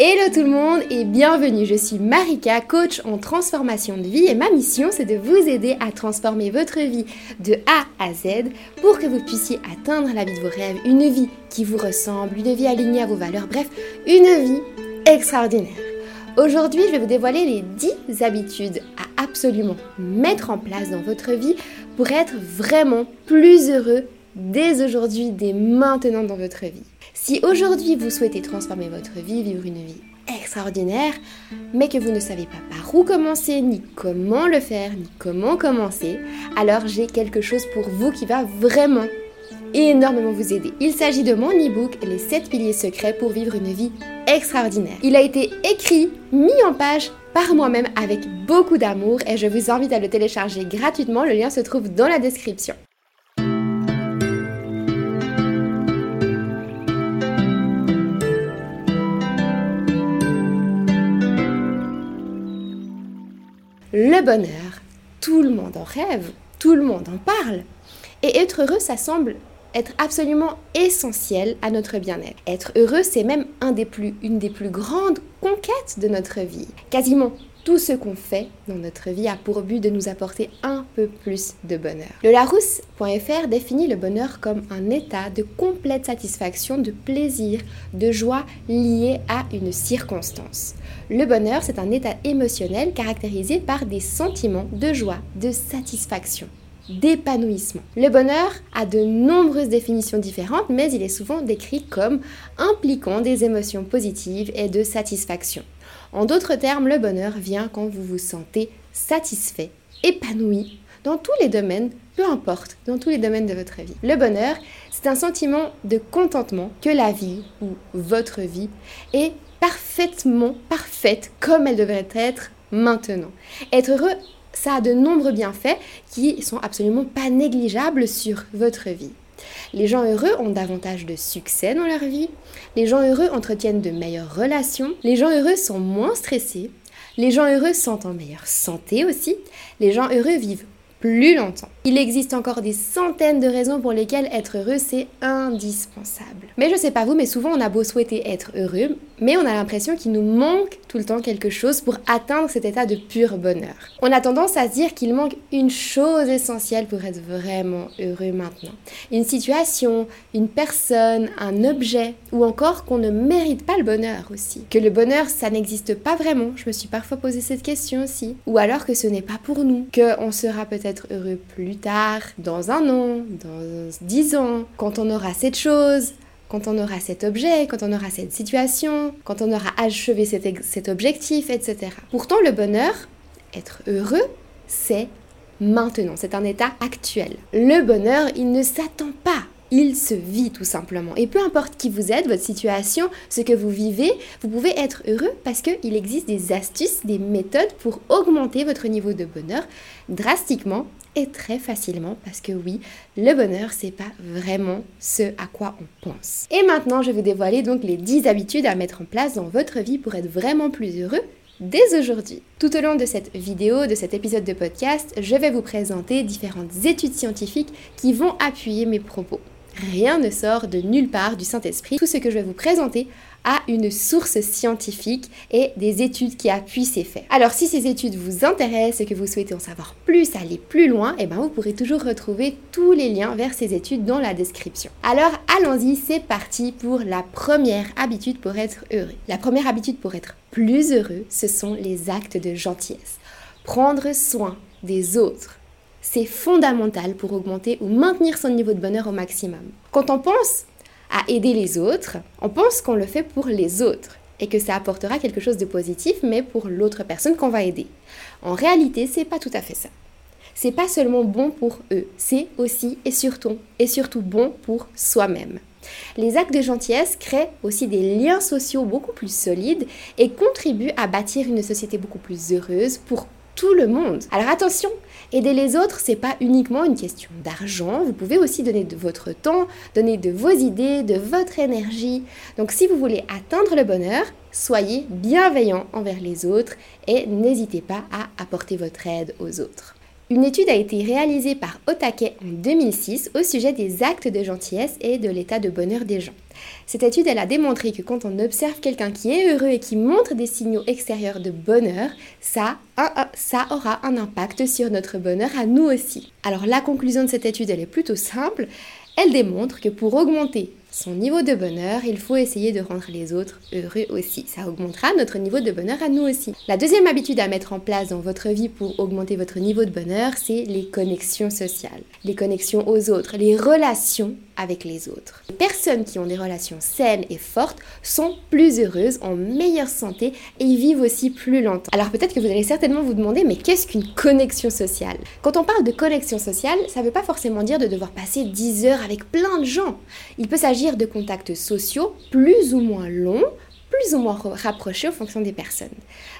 Hello tout le monde et bienvenue, je suis Marika, coach en transformation de vie et ma mission c'est de vous aider à transformer votre vie de A à Z pour que vous puissiez atteindre la vie de vos rêves, une vie qui vous ressemble, une vie alignée à vos valeurs, bref, une vie extraordinaire. Aujourd'hui, je vais vous dévoiler les 10 habitudes à absolument mettre en place dans votre vie pour être vraiment plus heureux dès aujourd'hui, dès maintenant dans votre vie. Si aujourd'hui vous souhaitez transformer votre vie, vivre une vie extraordinaire, mais que vous ne savez pas par où commencer, ni comment le faire, ni comment commencer, alors j'ai quelque chose pour vous qui va vraiment énormément vous aider. Il s'agit de mon e-book Les 7 piliers secrets pour vivre une vie extraordinaire. Il a été écrit, mis en page par moi-même avec beaucoup d'amour et je vous invite à le télécharger gratuitement. Le lien se trouve dans la description. Le bonheur, tout le monde en rêve, tout le monde en parle. Et être heureux, ça semble être absolument essentiel à notre bien-être. Être heureux, c'est même une des plus grandes conquêtes de notre vie. Quasiment tout ce qu'on fait dans notre vie a pour but de nous apporter un peu plus de bonheur. Le Larousse.fr définit le bonheur comme un état de complète satisfaction, de plaisir, de joie lié à une circonstance. Le bonheur, c'est un état émotionnel caractérisé par des sentiments de joie, de satisfaction d'épanouissement. Le bonheur a de nombreuses définitions différentes, mais il est souvent décrit comme impliquant des émotions positives et de satisfaction. En d'autres termes, le bonheur vient quand vous vous sentez satisfait, épanoui dans tous les domaines, peu importe, dans tous les domaines de votre vie. Le bonheur, c'est un sentiment de contentement que la vie ou votre vie est parfaitement parfaite comme elle devrait être maintenant. Être heureux, ça a de nombreux bienfaits qui sont absolument pas négligeables sur votre vie. Les gens heureux ont davantage de succès dans leur vie, les gens heureux entretiennent de meilleures relations, les gens heureux sont moins stressés, les gens heureux sont en meilleure santé aussi, les gens heureux vivent plus longtemps. Il existe encore des centaines de raisons pour lesquelles être heureux, c'est indispensable. Mais je sais pas vous, mais souvent on a beau souhaiter être heureux, mais on a l'impression qu'il nous manque tout le temps quelque chose pour atteindre cet état de pur bonheur. On a tendance à se dire qu'il manque une chose essentielle pour être vraiment heureux maintenant. Une situation, une personne, un objet, ou encore qu'on ne mérite pas le bonheur aussi. Que le bonheur, ça n'existe pas vraiment. Je me suis parfois posé cette question aussi. Ou alors que ce n'est pas pour nous. Qu'on sera peut-être heureux plus tard, dans un an, dans dix ans, quand on aura cette chose, quand on aura cet objet, quand on aura cette situation, quand on aura achevé cet, cet objectif, etc. Pourtant, le bonheur, être heureux, c'est maintenant, c'est un état actuel. Le bonheur, il ne s'attend pas il se vit tout simplement. Et peu importe qui vous êtes, votre situation, ce que vous vivez, vous pouvez être heureux parce qu'il existe des astuces, des méthodes pour augmenter votre niveau de bonheur drastiquement et très facilement parce que oui, le bonheur, c'est pas vraiment ce à quoi on pense. Et maintenant, je vais vous dévoiler donc les 10 habitudes à mettre en place dans votre vie pour être vraiment plus heureux dès aujourd'hui. Tout au long de cette vidéo, de cet épisode de podcast, je vais vous présenter différentes études scientifiques qui vont appuyer mes propos. Rien ne sort de nulle part du Saint-Esprit. Tout ce que je vais vous présenter a une source scientifique et des études qui appuient ces faits. Alors si ces études vous intéressent et que vous souhaitez en savoir plus, aller plus loin, et eh ben vous pourrez toujours retrouver tous les liens vers ces études dans la description. Alors allons-y, c'est parti pour la première habitude pour être heureux. La première habitude pour être plus heureux, ce sont les actes de gentillesse. Prendre soin des autres c'est fondamental pour augmenter ou maintenir son niveau de bonheur au maximum. Quand on pense à aider les autres, on pense qu'on le fait pour les autres et que ça apportera quelque chose de positif, mais pour l'autre personne qu'on va aider. En réalité, c'est pas tout à fait ça. C'est pas seulement bon pour eux, c'est aussi et surtout et surtout bon pour soi-même. Les actes de gentillesse créent aussi des liens sociaux beaucoup plus solides et contribuent à bâtir une société beaucoup plus heureuse pour tout le monde. Alors attention, aider les autres, c'est pas uniquement une question d'argent, vous pouvez aussi donner de votre temps, donner de vos idées, de votre énergie. Donc si vous voulez atteindre le bonheur, soyez bienveillant envers les autres et n'hésitez pas à apporter votre aide aux autres. Une étude a été réalisée par Otake en 2006 au sujet des actes de gentillesse et de l'état de bonheur des gens. Cette étude, a démontré que quand on observe quelqu'un qui est heureux et qui montre des signaux extérieurs de bonheur, ça, ça aura un impact sur notre bonheur à nous aussi. Alors la conclusion de cette étude, elle est plutôt simple. Elle démontre que pour augmenter son niveau de bonheur, il faut essayer de rendre les autres heureux aussi. Ça augmentera notre niveau de bonheur à nous aussi. La deuxième habitude à mettre en place dans votre vie pour augmenter votre niveau de bonheur, c'est les connexions sociales. Les connexions aux autres, les relations avec les autres. Les personnes qui ont des relations saines et fortes sont plus heureuses, en meilleure santé et vivent aussi plus longtemps. Alors peut-être que vous allez certainement vous demander, mais qu'est-ce qu'une connexion sociale? Quand on parle de connexion sociale, ça ne veut pas forcément dire de devoir passer 10 heures avec plein de gens. Il peut s'agir de contacts sociaux plus ou moins longs, plus ou moins rapprochés en fonction des personnes.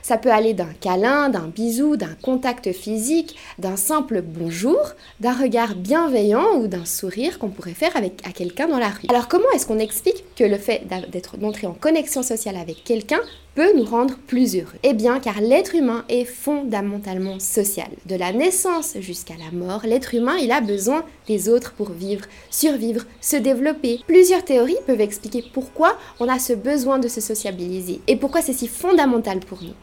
Ça peut aller d'un câlin, d'un bisou, d'un contact physique, d'un simple bonjour, d'un regard bienveillant ou d'un sourire qu'on pourrait faire avec à quelqu'un dans la rue. Alors comment est-ce qu'on explique que le fait d'être d'entrer en connexion sociale avec quelqu'un peut nous rendre plus heureux Eh bien, car l'être humain est fondamentalement social. De la naissance jusqu'à la mort, l'être humain, il a besoin des autres pour vivre, survivre, se développer. Plusieurs théories peuvent expliquer pourquoi on a ce besoin de se sociabiliser et pourquoi c'est si fondamental pour nous.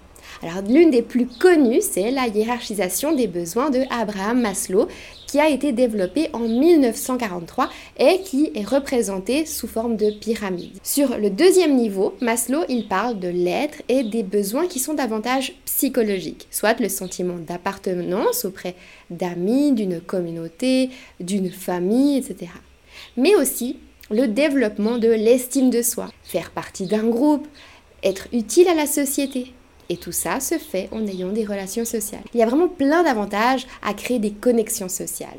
Alors l'une des plus connues, c'est la hiérarchisation des besoins de Abraham Maslow, qui a été développée en 1943 et qui est représentée sous forme de pyramide. Sur le deuxième niveau, Maslow, il parle de l'être et des besoins qui sont davantage psychologiques, soit le sentiment d'appartenance auprès d'amis, d'une communauté, d'une famille, etc. Mais aussi le développement de l'estime de soi, faire partie d'un groupe, être utile à la société, et tout ça se fait en ayant des relations sociales. Il y a vraiment plein d'avantages à créer des connexions sociales.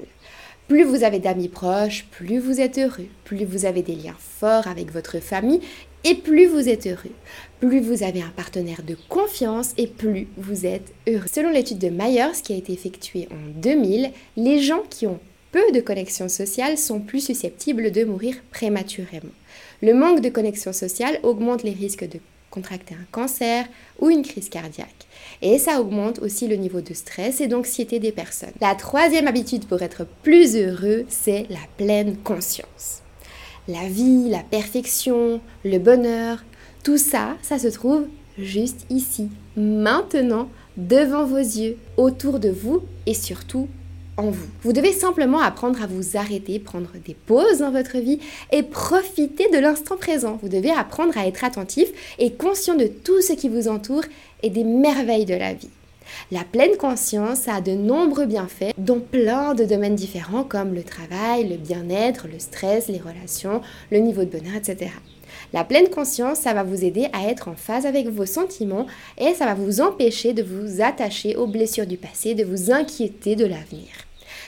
Plus vous avez d'amis proches, plus vous êtes heureux. Plus vous avez des liens forts avec votre famille et plus vous êtes heureux. Plus vous avez un partenaire de confiance et plus vous êtes heureux. Selon l'étude de Myers qui a été effectuée en 2000, les gens qui ont peu de connexions sociales sont plus susceptibles de mourir prématurément. Le manque de connexions sociales augmente les risques de contracter un cancer ou une crise cardiaque. Et ça augmente aussi le niveau de stress et d'anxiété des personnes. La troisième habitude pour être plus heureux, c'est la pleine conscience. La vie, la perfection, le bonheur, tout ça, ça se trouve juste ici, maintenant, devant vos yeux, autour de vous et surtout vous. Vous devez simplement apprendre à vous arrêter, prendre des pauses dans votre vie et profiter de l'instant présent. Vous devez apprendre à être attentif et conscient de tout ce qui vous entoure et des merveilles de la vie. La pleine conscience a de nombreux bienfaits dans plein de domaines différents comme le travail, le bien-être, le stress, les relations, le niveau de bonheur, etc. La pleine conscience, ça va vous aider à être en phase avec vos sentiments et ça va vous empêcher de vous attacher aux blessures du passé, de vous inquiéter de l'avenir.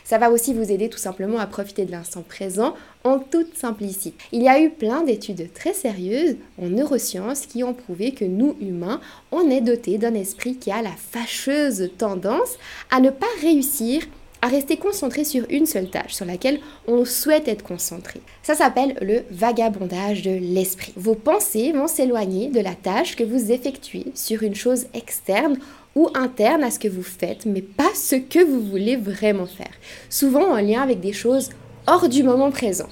Ça va aussi vous aider tout simplement à profiter de l'instant présent en toute simplicité. Il y a eu plein d'études très sérieuses en neurosciences qui ont prouvé que nous, humains, on est dotés d'un esprit qui a la fâcheuse tendance à ne pas réussir à rester concentré sur une seule tâche sur laquelle on souhaite être concentré. Ça s'appelle le vagabondage de l'esprit. Vos pensées vont s'éloigner de la tâche que vous effectuez sur une chose externe ou interne à ce que vous faites, mais pas ce que vous voulez vraiment faire. Souvent en lien avec des choses hors du moment présent.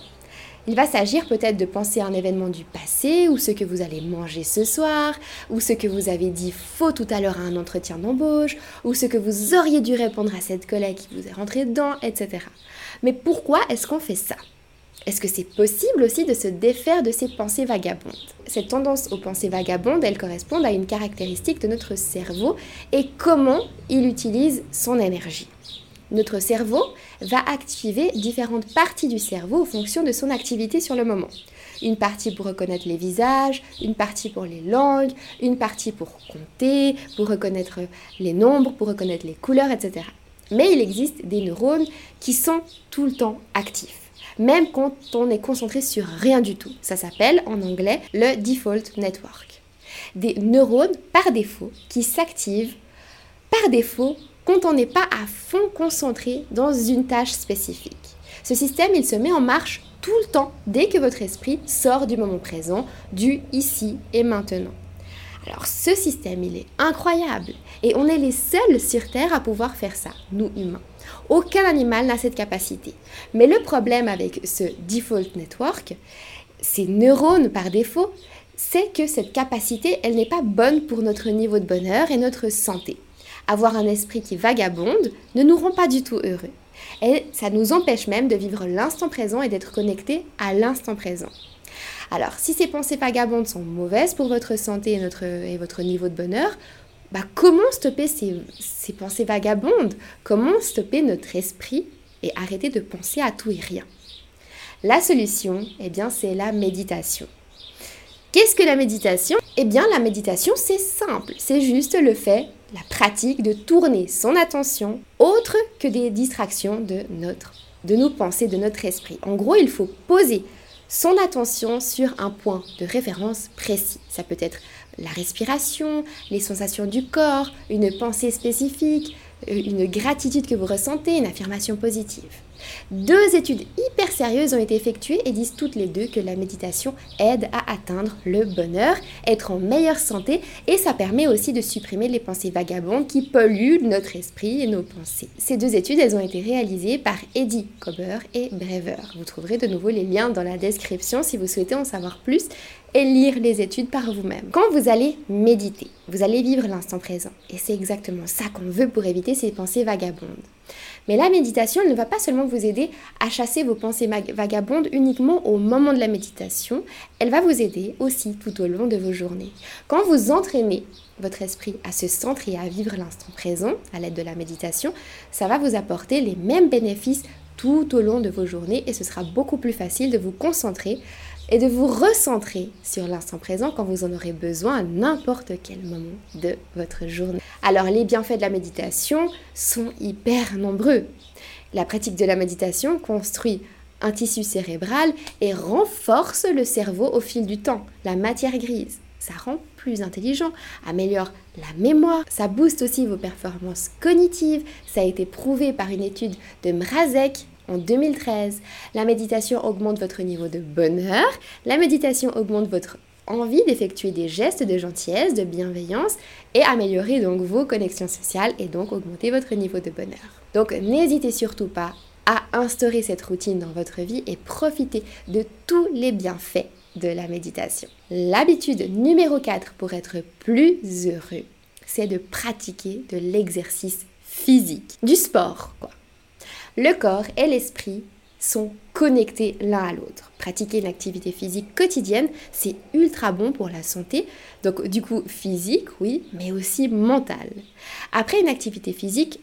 Il va s'agir peut-être de penser à un événement du passé, ou ce que vous allez manger ce soir, ou ce que vous avez dit faux tout à l'heure à un entretien d'embauche, ou ce que vous auriez dû répondre à cette collègue qui vous est rentrée dedans, etc. Mais pourquoi est-ce qu'on fait ça? Est-ce que c'est possible aussi de se défaire de ces pensées vagabondes? Cette tendance aux pensées vagabondes, elle correspond à une caractéristique de notre cerveau et comment il utilise son énergie. Notre cerveau va activer différentes parties du cerveau en fonction de son activité sur le moment. Une partie pour reconnaître les visages, une partie pour les langues, une partie pour compter, pour reconnaître les nombres, pour reconnaître les couleurs, etc. Mais il existe des neurones qui sont tout le temps actifs même quand on est concentré sur rien du tout. Ça s'appelle en anglais le default network. Des neurones par défaut qui s'activent par défaut quand on n'est pas à fond concentré dans une tâche spécifique. Ce système, il se met en marche tout le temps dès que votre esprit sort du moment présent, du ici et maintenant. Alors ce système, il est incroyable. Et on est les seuls sur Terre à pouvoir faire ça, nous humains. Aucun animal n'a cette capacité. Mais le problème avec ce default network, ces neurones par défaut, c'est que cette capacité, elle n'est pas bonne pour notre niveau de bonheur et notre santé. Avoir un esprit qui vagabonde ne nous rend pas du tout heureux. Et ça nous empêche même de vivre l'instant présent et d'être connecté à l'instant présent. Alors, si ces pensées vagabondes sont mauvaises pour votre santé et, votre niveau de bonheur, bah, comment stopper ces, pensées vagabondes? Comment stopper notre esprit et arrêter de penser à tout et rien? La solution, eh bien, c'est la méditation. Qu'est-ce que la méditation? Eh bien, la méditation, c'est simple. C'est juste le fait, la pratique de tourner son attention autre que des distractions de nos pensées, de notre esprit. En gros, il faut poser son attention sur un point de référence précis. Ça peut être la respiration, les sensations du corps, une pensée spécifique, euh, une gratitude que vous ressentez, une affirmation positive. Deux études hyper sérieuses ont été effectuées et disent toutes les deux que la méditation aide à atteindre le bonheur, être en meilleure santé et ça permet aussi de supprimer les pensées vagabondes qui polluent notre esprit et nos pensées. Ces deux études, elles ont été réalisées par Eddie Kober et Brever. Vous trouverez de nouveau les liens dans la description si vous souhaitez en savoir plus et lire les études par vous-même. Quand vous allez méditer, vous allez vivre l'instant présent. Et c'est exactement ça qu'on veut pour éviter ces pensées vagabondes. Mais la méditation, ne va pas seulement vous aider à chasser vos pensées vagabondes uniquement au moment de la méditation, elle va vous aider aussi tout au long de vos journées. Quand vous entraînez votre esprit à se centrer et à vivre l'instant présent à l'aide de la méditation, ça va vous apporter les mêmes bénéfices tout au long de vos journées et ce sera beaucoup plus facile de vous concentrer et de vous recentrer sur l'instant présent quand vous en aurez besoin à n'importe quel moment de votre journée. Alors les bienfaits de la méditation sont hyper nombreux. La pratique de la méditation construit un tissu cérébral et renforce le cerveau au fil du temps, la matière grise. Ça rend plus intelligent, améliore la mémoire, ça booste aussi vos performances cognitives. Ça a été prouvé par une étude de Mrazek en 2013. La méditation augmente votre niveau de bonheur. La méditation augmente votre envie d'effectuer des gestes de gentillesse, de bienveillance et améliorer donc vos connexions sociales et donc augmenter votre niveau de bonheur. Donc n'hésitez surtout pas à instaurer cette routine dans votre vie et profiter de tous les bienfaits de la méditation. L'habitude numéro 4 pour être plus heureux, c'est de pratiquer de l'exercice physique, du sport quoi. Le corps et l'esprit sont connectés l'un à l'autre. Pratiquer une activité physique quotidienne, c'est ultra bon pour la santé. Donc du coup physique, oui, mais aussi mentale. Après une activité physique,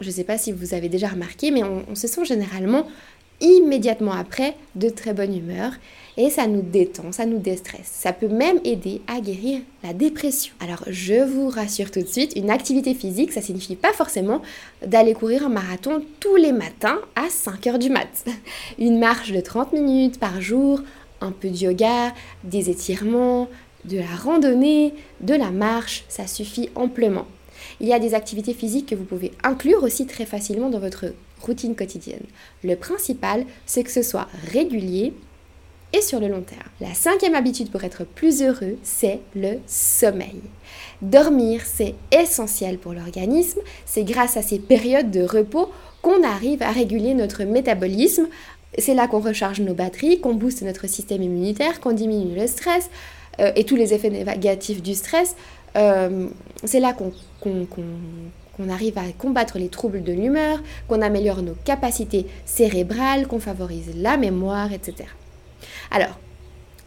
je ne sais pas si vous avez déjà remarqué, mais on, on se sent généralement immédiatement après de très bonne humeur et ça nous détend, ça nous déstresse. Ça peut même aider à guérir la dépression. Alors je vous rassure tout de suite, une activité physique, ça signifie pas forcément d'aller courir un marathon tous les matins à 5h du mat. Une marche de 30 minutes par jour, un peu de yoga, des étirements, de la randonnée, de la marche, ça suffit amplement. Il y a des activités physiques que vous pouvez inclure aussi très facilement dans votre routine quotidienne. Le principal, c'est que ce soit régulier et sur le long terme. La cinquième habitude pour être plus heureux, c'est le sommeil. Dormir, c'est essentiel pour l'organisme. C'est grâce à ces périodes de repos qu'on arrive à réguler notre métabolisme. C'est là qu'on recharge nos batteries, qu'on booste notre système immunitaire, qu'on diminue le stress euh, et tous les effets négatifs du stress. Euh, c'est là qu'on qu'on arrive à combattre les troubles de l'humeur, qu'on améliore nos capacités cérébrales, qu'on favorise la mémoire, etc. Alors,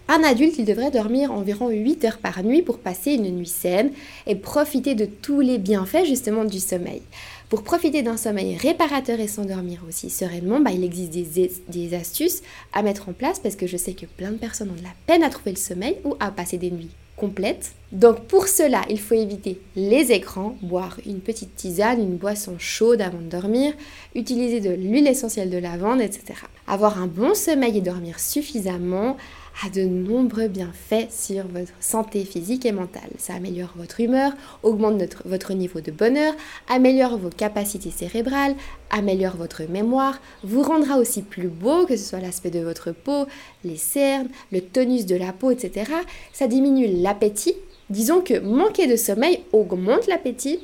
un adulte, il devrait dormir environ 8 heures par nuit pour passer une nuit saine et profiter de tous les bienfaits justement du sommeil. Pour profiter d'un sommeil réparateur et s'endormir aussi sereinement, bah, il existe des, des, astuces à mettre en place parce que je sais que plein de personnes ont de la peine à trouver le sommeil ou à passer des nuits Donc pour cela, il faut éviter les écrans, boire une petite tisane, une boisson chaude avant de dormir, utiliser de l'huile essentielle de lavande, etc. Avoir un bon sommeil et dormir suffisamment a de nombreux bienfaits sur votre santé physique et mentale. Ça améliore votre humeur, augmente votre niveau de bonheur, améliore vos capacités cérébrales, améliore votre mémoire, vous rendra aussi plus beau, que ce soit l'aspect de votre peau, les cernes, le tonus de la peau, etc. Ça diminue l'appétit Disons que manquer de sommeil augmente l'appétit,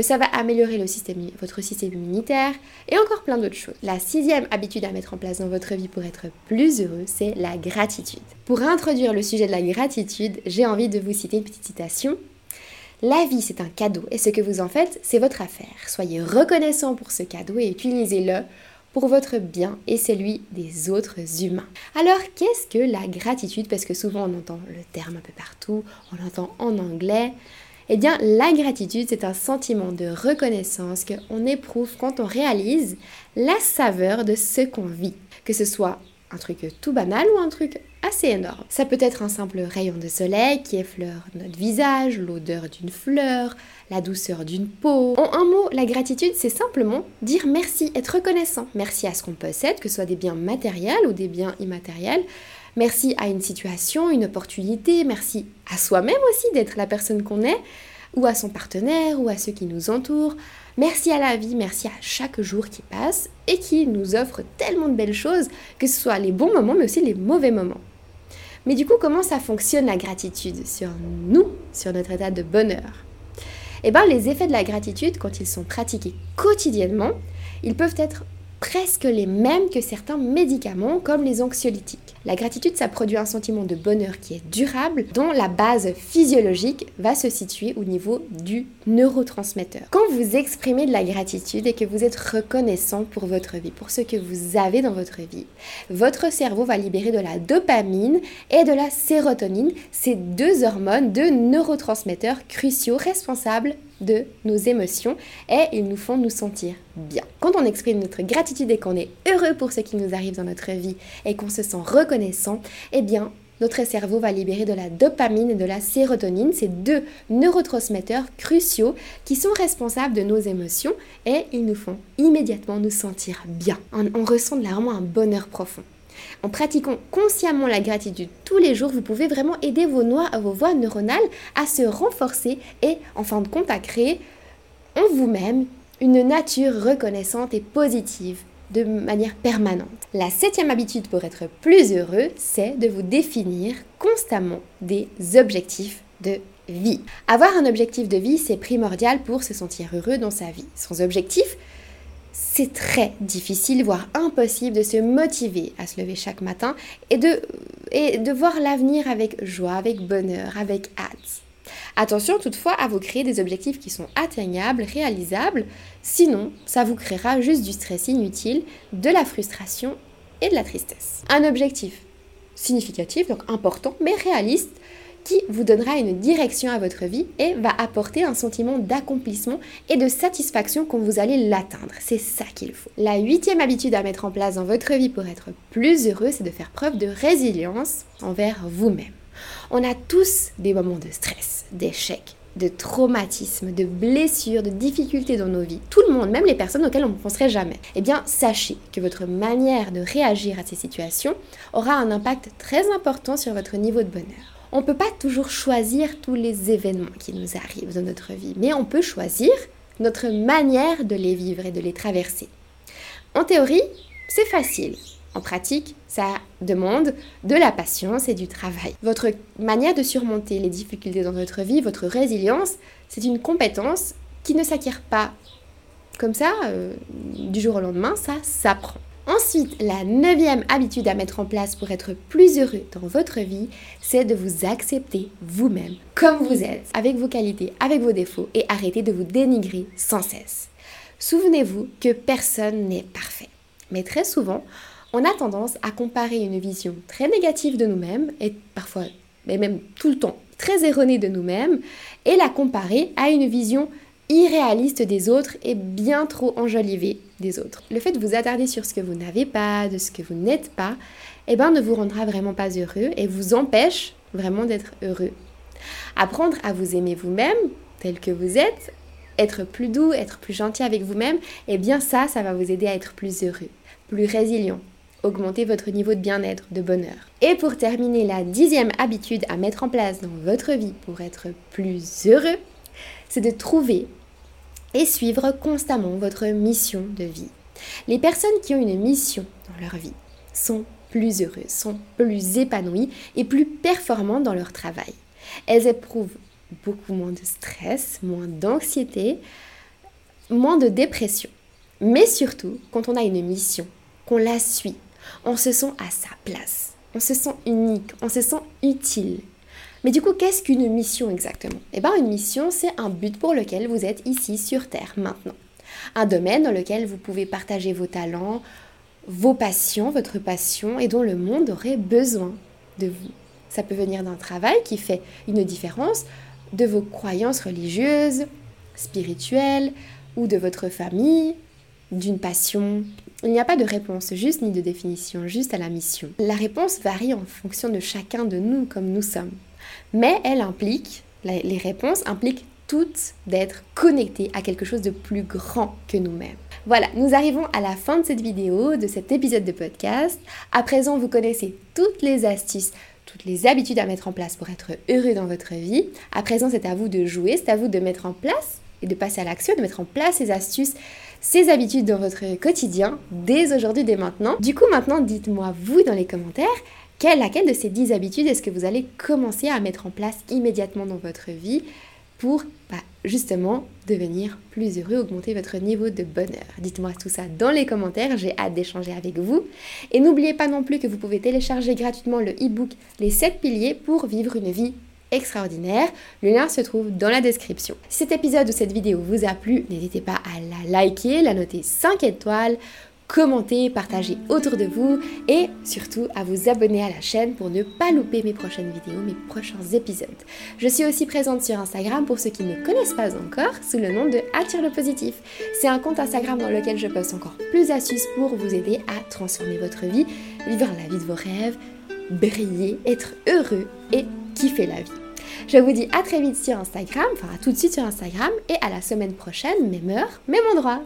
ça va améliorer votre système immunitaire et encore plein d'autres choses. La sixième habitude à mettre en place dans votre vie pour être plus heureux, c'est la gratitude. Pour introduire le sujet de la gratitude, j'ai envie de vous citer une petite citation. La vie, c'est un cadeau et ce que vous en faites, c'est votre affaire. Soyez reconnaissant pour ce cadeau et utilisez-le pour votre bien et celui des autres humains. Alors, qu'est-ce que la gratitude? Parce que souvent on entend le terme un peu partout, on l'entend en anglais. Eh bien, la gratitude, c'est un sentiment de reconnaissance qu'on éprouve quand on réalise la saveur de ce qu'on vit. Que ce soit un truc tout banal ou un truc assez énorme. Ça peut être un simple rayon de soleil qui effleure notre visage, l'odeur d'une fleur, la douceur d'une peau. En un mot, la gratitude, c'est simplement dire merci, être reconnaissant. Merci à ce qu'on possède, que ce soit des biens matériels ou des biens immatériels. Merci à une situation, une opportunité. Merci à soi-même aussi d'être la personne qu'on est, ou à son partenaire, ou à ceux qui nous entourent. Merci à la vie, merci à chaque jour qui passe et qui nous offre tellement de belles choses, que ce soit les bons moments, mais aussi les mauvais moments. Mais du coup, comment ça fonctionne la gratitude sur nous, sur notre état de bonheur? Eh bien, les effets de la gratitude, quand ils sont pratiqués quotidiennement, ils peuvent être presque les mêmes que certains médicaments comme les anxiolytiques. La gratitude, ça produit un sentiment de bonheur qui est durable, dont la base physiologique va se situer au niveau du neurotransmetteur. Quand vous exprimez de la gratitude et que vous êtes reconnaissant pour votre vie, pour ce que vous avez dans votre vie, votre cerveau va libérer de la dopamine et de la sérotonine, ces deux hormones, deux neurotransmetteurs cruciaux responsables de nos émotions et ils nous font nous sentir bien. Quand on exprime notre gratitude et qu'on est heureux pour ce qui nous arrive dans notre vie et qu'on se sent reconnaissant, eh bien, notre cerveau va libérer de la dopamine et de la sérotonine, ces deux neurotransmetteurs cruciaux qui sont responsables de nos émotions et ils nous font immédiatement nous sentir bien. On, ressent vraiment un bonheur profond. En pratiquant consciemment la gratitude tous les jours, vous pouvez vraiment aider vos, vos voies neuronales à se renforcer et en fin de compte à créer en vous-même une nature reconnaissante et positive de manière permanente. La septième habitude pour être plus heureux, c'est de vous définir constamment des objectifs de vie. Avoir un objectif de vie, c'est primordial pour se sentir heureux dans sa vie. Sans objectif, c'est très difficile, voire impossible de se motiver à se lever chaque matin et de, et de voir l'avenir avec joie, avec bonheur, avec hâte. Attention toutefois à vous créer des objectifs qui sont atteignables, réalisables, sinon ça vous créera juste du stress inutile, de la frustration et de la tristesse. Un objectif significatif, donc important, mais réaliste, qui vous donnera une direction à votre vie et va apporter un sentiment d'accomplissement et de satisfaction quand vous allez l'atteindre. C'est ça qu'il faut. La huitième habitude à mettre en place dans votre vie pour être plus heureux, c'est de faire preuve de résilience envers vous-même. On a tous des moments de stress, d'échec, de traumatisme, de blessures, de difficultés dans nos vies. Tout le monde, même les personnes auxquelles on ne penserait jamais. Eh bien, sachez que votre manière de réagir à ces situations aura un impact très important sur votre niveau de bonheur. On ne peut pas toujours choisir tous les événements qui nous arrivent dans notre vie, mais on peut choisir notre manière de les vivre et de les traverser. En théorie, c'est facile. En pratique, ça demande de la patience et du travail. Votre manière de surmonter les difficultés dans votre vie, votre résilience, c'est une compétence qui ne s'acquiert pas comme ça euh, du jour au lendemain, ça s'apprend. Ensuite, la neuvième habitude à mettre en place pour être plus heureux dans votre vie, c'est de vous accepter vous-même comme vous êtes, avec vos qualités, avec vos défauts, et arrêter de vous dénigrer sans cesse. Souvenez-vous que personne n'est parfait. Mais très souvent, on a tendance à comparer une vision très négative de nous-mêmes, et parfois, mais même tout le temps, très erronée de nous-mêmes, et la comparer à une vision irréaliste des autres et bien trop enjolivée des autres. Le fait de vous attarder sur ce que vous n'avez pas, de ce que vous n'êtes pas, eh ben, ne vous rendra vraiment pas heureux et vous empêche vraiment d'être heureux. Apprendre à vous aimer vous-même, tel que vous êtes, être plus doux, être plus gentil avec vous-même, eh bien ça, ça va vous aider à être plus heureux, plus résilient, augmenter votre niveau de bien-être, de bonheur. Et pour terminer, la dixième habitude à mettre en place dans votre vie pour être plus heureux, c'est de trouver et suivre constamment votre mission de vie. Les personnes qui ont une mission dans leur vie sont plus heureuses, sont plus épanouies et plus performantes dans leur travail. Elles éprouvent beaucoup moins de stress, moins d'anxiété, moins de dépression. Mais surtout, quand on a une mission, qu'on la suit, on se sent à sa place, on se sent unique, on se sent utile. Mais du coup, qu'est-ce qu'une mission exactement? Eh bien, une mission, c'est un but pour lequel vous êtes ici sur Terre maintenant. Un domaine dans lequel vous pouvez partager vos talents, vos passions, votre passion, et dont le monde aurait besoin de vous. Ça peut venir d'un travail qui fait une différence, de vos croyances religieuses, spirituelles, ou de votre famille, d'une passion. Il n'y a pas de réponse juste ni de définition, juste à la mission. La réponse varie en fonction de chacun de nous comme nous sommes. Mais elle implique, les réponses impliquent toutes d'être connectées à quelque chose de plus grand que nous-mêmes. Voilà, nous arrivons à la fin de cette vidéo, de cet épisode de podcast. À présent, vous connaissez toutes les astuces toutes les habitudes à mettre en place pour être heureux dans votre vie. À présent, c'est à vous de jouer, c'est à vous de mettre en place et de passer à l'action, de mettre en place ces astuces, ces habitudes dans votre quotidien dès aujourd'hui, dès maintenant. Du coup, maintenant, dites-moi vous dans les commentaires quelle, laquelle de ces 10 habitudes est-ce que vous allez commencer à mettre en place immédiatement dans votre vie pour bah, justement devenir plus heureux, augmenter votre niveau de bonheur? Dites-moi tout ça dans les commentaires, j'ai hâte d'échanger avec vous. Et n'oubliez pas non plus que vous pouvez télécharger gratuitement le e-book Les 7 piliers pour vivre une vie extraordinaire. Le lien se trouve dans la description. Si cet épisode ou cette vidéo vous a plu, n'hésitez pas à la liker, la noter 5 étoiles commenter, partager autour de vous et surtout à vous abonner à la chaîne pour ne pas louper mes prochaines vidéos, mes prochains épisodes. Je suis aussi présente sur Instagram pour ceux qui ne connaissent pas encore sous le nom de Attire le positif. C'est un compte Instagram dans lequel je poste encore plus d'astuces pour vous aider à transformer votre vie, vivre la vie de vos rêves, briller, être heureux et kiffer la vie. Je vous dis à très vite sur Instagram, enfin à tout de suite sur Instagram et à la semaine prochaine, même heure, même endroit.